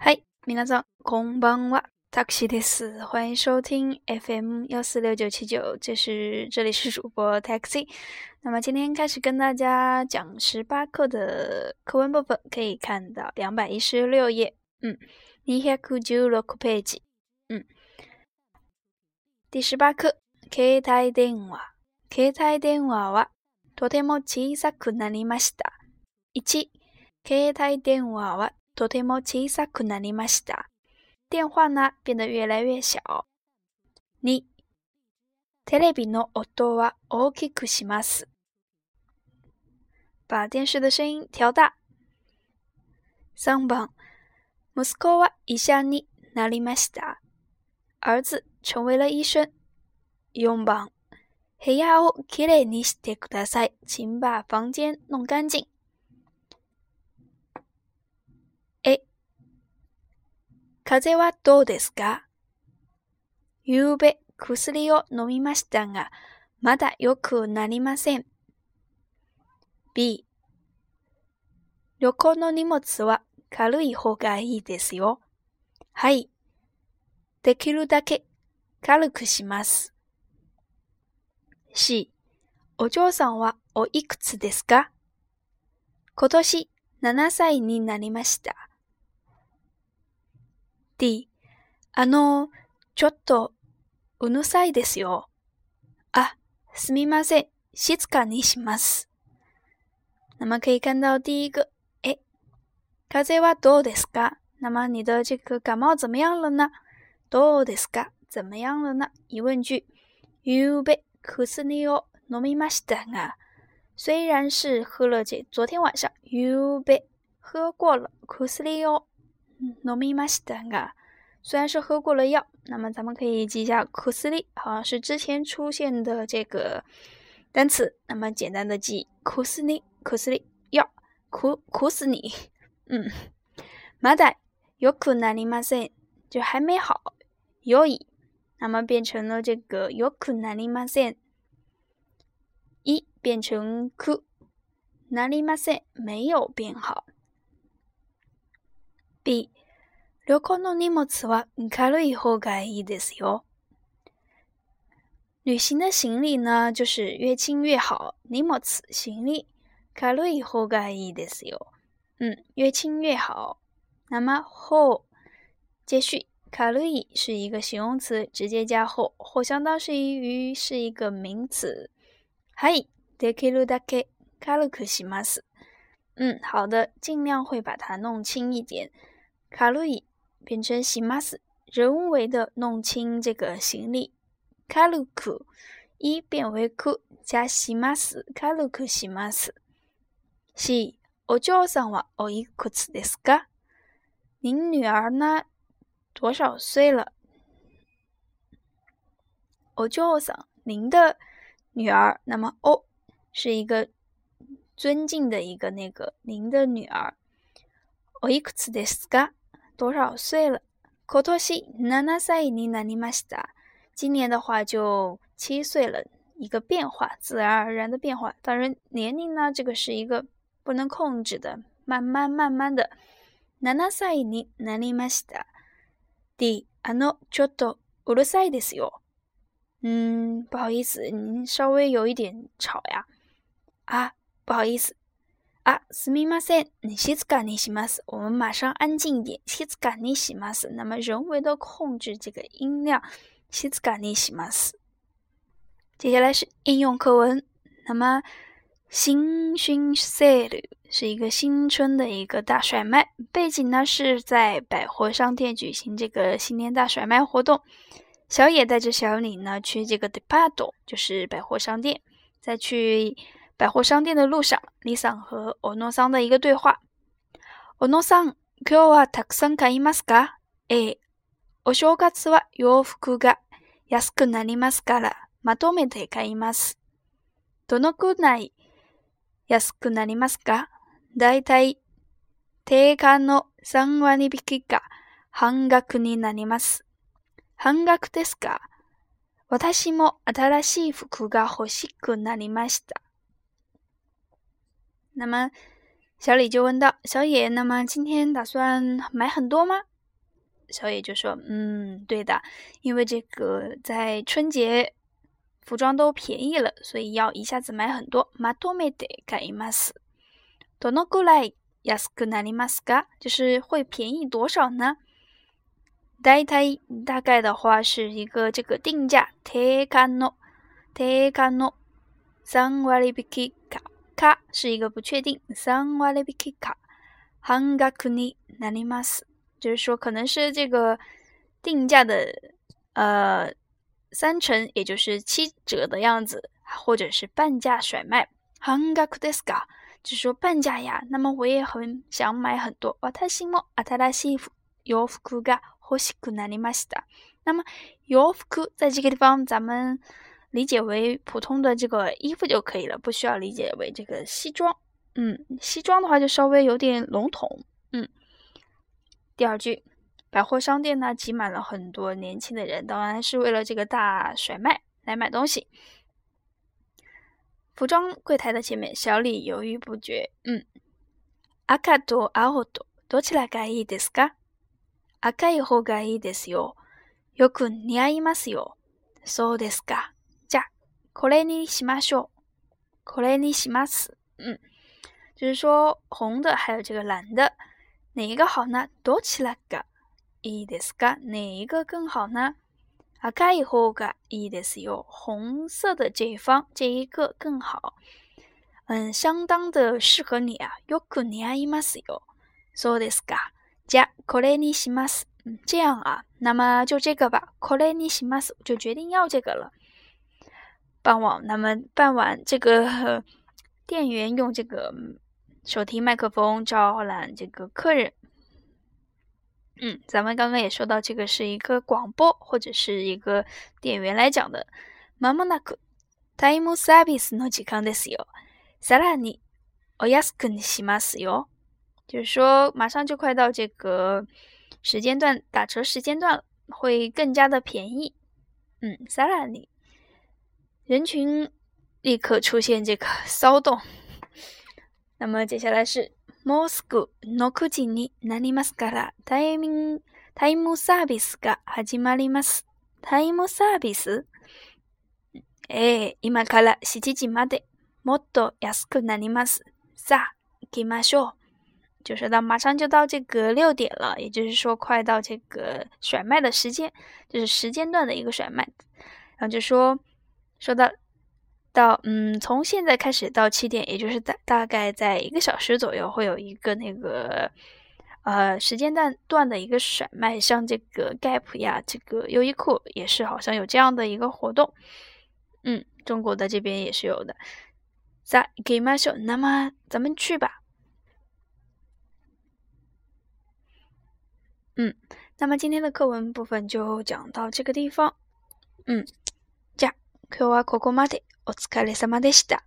嗨，米娜桑，空邦哇 t a x i 的士，欢迎收听 FM 幺四六九七九，这是这里是主播 taxi。那么今天开始跟大家讲十八课的课文部分，可以看到两百一十六页，嗯，に百十六ページ，嗯，第十八课，携帯電話，携帯電話はとても小さくなりました。一，携帯电话はとても小さくなりました。電話呢变得越来越小。2、テレビの音は大きくします。把電視的声音调大。3番、息子は医者になりました。儿子成为了医生。4番、部屋をきれいにしてください。请把房间弄干净。風邪はどうですかゆうべ薬を飲みましたが、まだ良くなりません。B 旅行の荷物は軽い方がいいですよ。はい。できるだけ軽くします。C お嬢さんはおいくつですか今年7歳になりました。D、あの、ちょっと、うぬさいですよ。あ、すみません，静かにします。那么可以看到第一个，哎，風はどうですか？那么你的这个感冒怎么样了呢？どうですか？怎么样了呢？疑问句。ゆうべ薬を飲みましたが，虽然是喝了这昨天晚上ゆうべ喝过了薬を嗯，农民马斯登虽然是喝过了药，那么咱们可以记一下库斯利，好像是之前出现的这个单词。那么简单的记库斯利，库斯利药，苦苦死你，嗯，妈蛋，药なりませ塞就还没好，药一，那么变成了这个药なりませ塞，一变成な哪里せ塞没有变好。b 留空你莫吃哇。你开了以后，该有的旅行的行李呢，就是越轻越好，你莫吃行李。开了以后，该有的是哟。嗯，越轻越好。那么，后接续，直接加后，该有的是哟。嗯，好的，尽量会把它弄轻一点。开了变成しま斯，人为的弄清这个行李。卡鲁库一变为库加しま斯，卡鲁库しま斯。C お嬢さんはおいくつですか？您女儿呢？多少岁了？お嬢さん，您的女儿，那么哦，是一个尊敬的一个那个您的女儿。おいくつですか？多少岁了？科托西，纳纳塞伊尼纳尼马西达。今年的话就七岁了，一个变化，自然而然的变化。当然，年龄呢，这个是一个不能控制的，慢慢慢慢的。纳纳塞伊尼纳尼马西达。的，阿诺，乔多，乌罗赛德斯哟。嗯，不好意思，您稍微有一点吵呀。啊，不好意思。啊，是吗？是，你写字干你写吗？是，我们马上安静一点，写字干你写吗？是，那么人为的控制这个音量，写字干你写吗？是。接下来是应用课文，那么新春 s a l 是一个新春的一个大甩卖，背景呢是在百货商店举行这个新年大甩卖活动，小野带着小李呢去这个 Depado，就是百货商店，再去。百货商店的路上，李桑和オノさん的一个对话。オノさん、今日はたくさん買いますか？ええ、お正月は洋服が安くなりますから、まとめて買います。どのくらい安くなりますか？だいたい定価の3割引きが半額になります。半額ですか？私も新しい服が欲しくなりました。那么，小李就问到小野：“那么今天打算买很多吗？”小野就说：“嗯，对的，因为这个在春节，服装都便宜了，所以要一下子买很多。”まとめて買います。どのくらい安くなりますか？就是会便宜多少呢？大体大概的话是一个这个定价、定価の、定価の三割引きか。卡是一个不确定。三万的比卡，ハンになりまし就是说可能是这个定价的，呃，三成，也就是七折的样子，或者是半价甩卖。ハンですか，就是说半价呀。那么我也很想买很多。私も新しい洋服が欲しくなりました。那么洋服在这个地方，咱们。理解为普通的这个衣服就可以了，不需要理解为这个西装。嗯，西装的话就稍微有点笼统。嗯，第二句，百货商店呢挤满了很多年轻的人，当然是为了这个大甩卖来买东西。服装柜台的前面，小李犹豫不决。嗯，阿卡多阿赤多，多起来がいいですか？赤い方がいいですよ。よく似合いますよ。そうですか？これにしまし西马これにします。西马斯，嗯，就是说红的还有这个蓝的，哪一个好呢？多起来个，一定是个哪一个更好呢？啊，该一好个一定是有红色的这方这一个更好，嗯，相当的适合你啊，尤可尼阿伊马是有，说的是个，加 c o l 西马斯，嗯，这样啊，那么就这个吧 c o l 西马斯就决定要这个了。傍晚，那么傍晚，这个 店员用这个手提麦克风招揽这个客人。嗯，咱们刚刚也说到，这个是一个广播或者是一个店员来讲的。妈妈那个，タイムサービスの時間ですよ。サラリ、おやすみしますよ。就是说，马上就快到这个时间段打折时间段了，会更加的便宜。嗯，サラリ。人群立刻出现这个 骚动。那么接下来是モスクルノコジニますからタイムタイムサービスが始まります。タイムサービスえ今から7時までもっと安くなります。さ、きましょ？就是到马上就到这个六点了，也就是说快到这个甩卖的时间，就是时间段的一个甩卖。然后就说。说到到嗯，从现在开始到七点，也就是大大概在一个小时左右，会有一个那个呃时间段段的一个甩卖，像这个 Gap 呀，这个优衣库也是好像有这样的一个活动。嗯，中国的这边也是有的。在给马秀，那么咱们去吧。嗯，那么今天的课文部分就讲到这个地方。嗯。今日はここまで。お疲れ様でした。